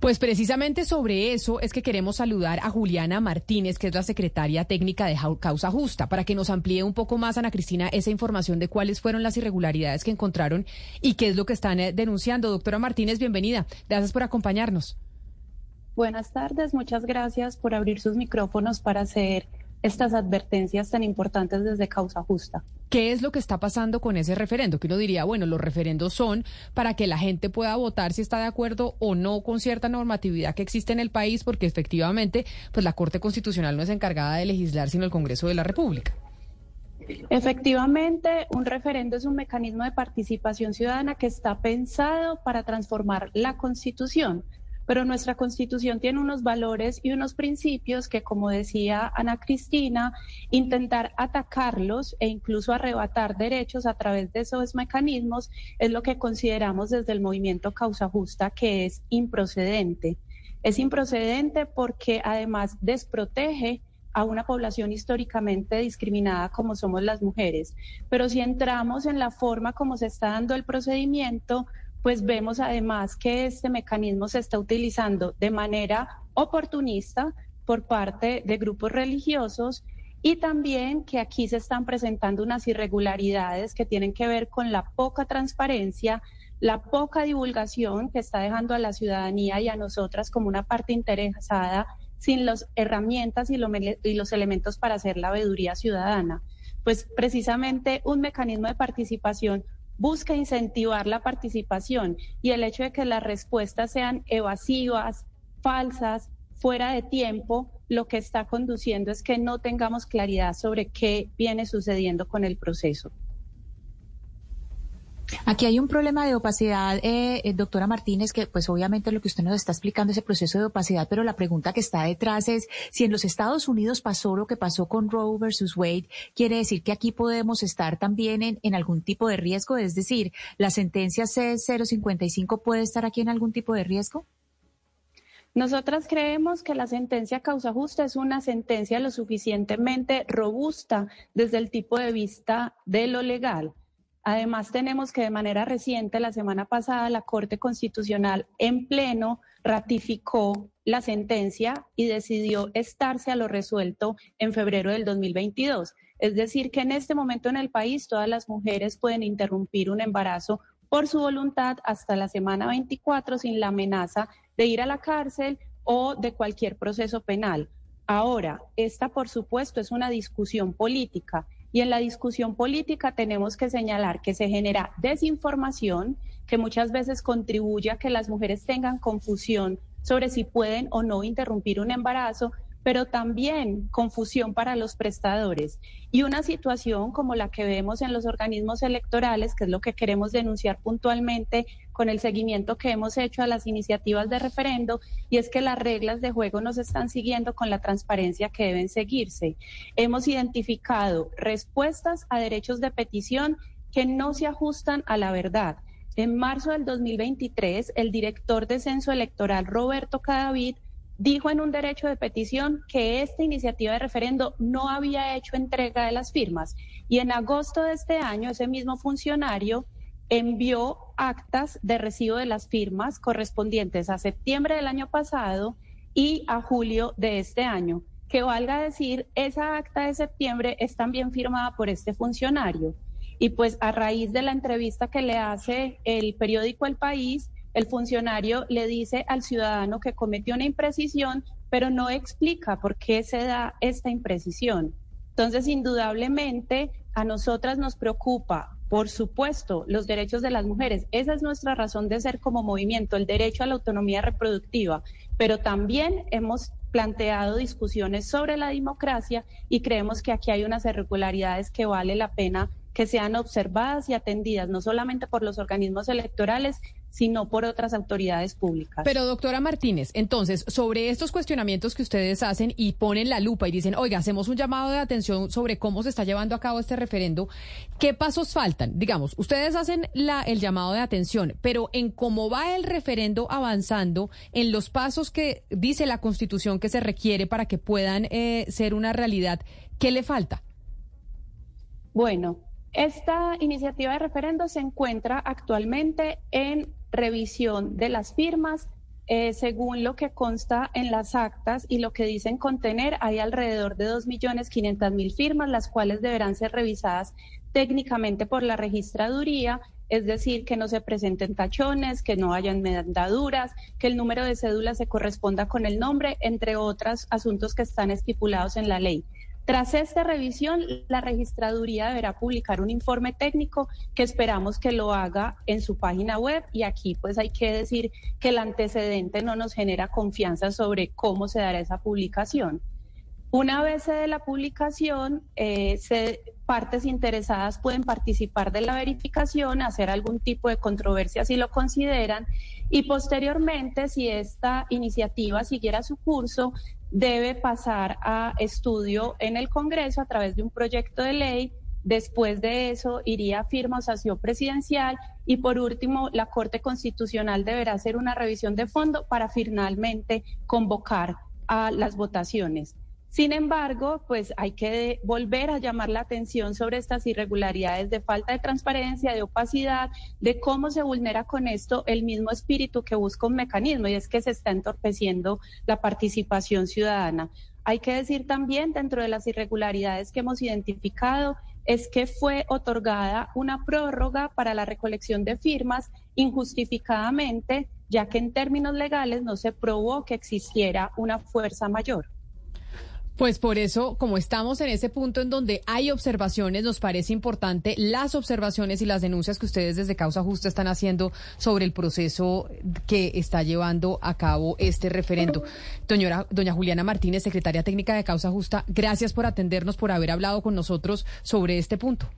Pues precisamente sobre eso es que queremos saludar a Juliana Martínez, que es la secretaria técnica de Causa Justa, para que nos amplíe un poco más, Ana Cristina, esa información de cuáles fueron las irregularidades que encontraron y qué es lo que están eh, denunciando. Doctora Martínez, bienvenida. Gracias por acompañarnos. Buenas tardes, muchas gracias por abrir sus micrófonos para hacer estas advertencias tan importantes desde causa justa. ¿Qué es lo que está pasando con ese referendo? Que uno diría, bueno, los referendos son para que la gente pueda votar si está de acuerdo o no con cierta normatividad que existe en el país, porque efectivamente, pues la Corte Constitucional no es encargada de legislar, sino el Congreso de la República. Efectivamente, un referendo es un mecanismo de participación ciudadana que está pensado para transformar la Constitución pero nuestra constitución tiene unos valores y unos principios que, como decía Ana Cristina, intentar atacarlos e incluso arrebatar derechos a través de esos mecanismos es lo que consideramos desde el movimiento Causa Justa que es improcedente. Es improcedente porque además desprotege a una población históricamente discriminada como somos las mujeres. Pero si entramos en la forma como se está dando el procedimiento, pues vemos además que este mecanismo se está utilizando de manera oportunista por parte de grupos religiosos y también que aquí se están presentando unas irregularidades que tienen que ver con la poca transparencia, la poca divulgación que está dejando a la ciudadanía y a nosotras como una parte interesada sin las herramientas y, los elementos para hacer la veeduría ciudadana. Pues precisamente un mecanismo de participación busca incentivar la participación y el hecho de que las respuestas sean evasivas, falsas, fuera de tiempo, lo que está conduciendo es que no tengamos claridad sobre qué viene sucediendo con el proceso. Aquí hay un problema de opacidad, eh, eh, doctora Martínez, que pues obviamente lo que usted nos está explicando es el proceso de opacidad, pero la pregunta que está detrás es si en los Estados Unidos pasó lo que pasó con Roe versus Wade, quiere decir que aquí podemos estar también en, en algún tipo de riesgo, es decir, la sentencia C055 puede estar aquí en algún tipo de riesgo. Nosotras creemos que la sentencia causa justa es una sentencia lo suficientemente robusta desde el tipo de vista de lo legal. Además, tenemos que de manera reciente, la semana pasada, la Corte Constitucional en pleno ratificó la sentencia y decidió estarse a lo resuelto en febrero del 2022. Es decir, que en este momento en el país todas las mujeres pueden interrumpir un embarazo por su voluntad hasta la semana 24 sin la amenaza de ir a la cárcel o de cualquier proceso penal. Ahora, esta por supuesto es una discusión política y en la discusión política tenemos que señalar que se genera desinformación, que muchas veces contribuye a que las mujeres tengan confusión sobre si pueden o no interrumpir un embarazo, pero también confusión para los prestadores. Y una situación como la que vemos en los organismos electorales, que es lo que queremos denunciar puntualmente con el seguimiento que hemos hecho a las iniciativas de referendo, y es que las reglas de juego no se están siguiendo con la transparencia que deben seguirse. Hemos identificado respuestas a derechos de petición que no se ajustan a la verdad. En marzo del 2023, el director de censo electoral, Roberto Cadavid, dijo en un derecho de petición que esta iniciativa de referendo no había hecho entrega de las firmas y en agosto de este año ese mismo funcionario envió actas de recibo de las firmas correspondientes a septiembre del año pasado y a julio de este año. Que valga decir, esa acta de septiembre es también firmada por este funcionario. Y pues a raíz de la entrevista que le hace el periódico El País, el funcionario le dice al ciudadano que cometió una imprecisión, pero no explica por qué se da esta imprecisión. Entonces, indudablemente, a nosotras nos preocupa, por supuesto, los derechos de las mujeres. Esa es nuestra razón de ser como movimiento, el derecho a la autonomía reproductiva. Pero también hemos planteado discusiones sobre la democracia y creemos que aquí hay unas irregularidades que vale la pena que sean observadas y atendidas no solamente por los organismos electorales, sino por otras autoridades públicas. Pero doctora Martínez, entonces, sobre estos cuestionamientos que ustedes hacen y ponen la lupa y dicen, oiga, hacemos un llamado de atención sobre cómo se está llevando a cabo este referendo, ¿qué pasos faltan? Digamos, ustedes hacen la, el llamado de atención, pero en cómo va el referendo avanzando, en los pasos que dice la Constitución que se requiere para que puedan eh, ser una realidad, ¿qué le falta? Bueno, esta iniciativa de referendo se encuentra actualmente en revisión de las firmas eh, según lo que consta en las actas y lo que dicen contener, hay alrededor de 2.500.000 firmas, las cuales deberán ser revisadas técnicamente por la registraduría, es decir, que no se presenten tachones, que no hayan medaduras, que el número de cédula se corresponda con el nombre, entre otros asuntos que están estipulados en la ley. Tras esta revisión, la registraduría deberá publicar un informe técnico que esperamos que lo haga en su página web y aquí pues hay que decir que el antecedente no nos genera confianza sobre cómo se dará esa publicación. Una vez dé la publicación, eh, partes interesadas pueden participar de la verificación, hacer algún tipo de controversia si lo consideran y posteriormente, si esta iniciativa siguiera su curso, debe pasar a estudio en el Congreso a través de un proyecto de ley. Después de eso iría a firma o presidencial y por último la Corte Constitucional deberá hacer una revisión de fondo para finalmente convocar a las votaciones. Sin embargo, pues hay que volver a llamar la atención sobre estas irregularidades de falta de transparencia, de opacidad, de cómo se vulnera con esto el mismo espíritu que busca un mecanismo y es que se está entorpeciendo la participación ciudadana. Hay que decir también, dentro de las irregularidades que hemos identificado, es que fue otorgada una prórroga para la recolección de firmas injustificadamente, ya que en términos legales no se probó que existiera una fuerza mayor. Pues por eso, como estamos en ese punto en donde hay observaciones, nos parece importante las observaciones y las denuncias que ustedes desde Causa Justa están haciendo sobre el proceso que está llevando a cabo este referendo. Doña, doña Juliana Martínez, secretaria técnica de Causa Justa, gracias por atendernos, por haber hablado con nosotros sobre este punto.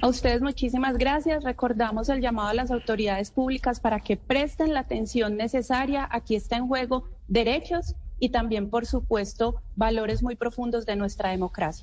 A ustedes muchísimas gracias. Recordamos el llamado a las autoridades públicas para que presten la atención necesaria. Aquí está en juego derechos y también, por supuesto, valores muy profundos de nuestra democracia.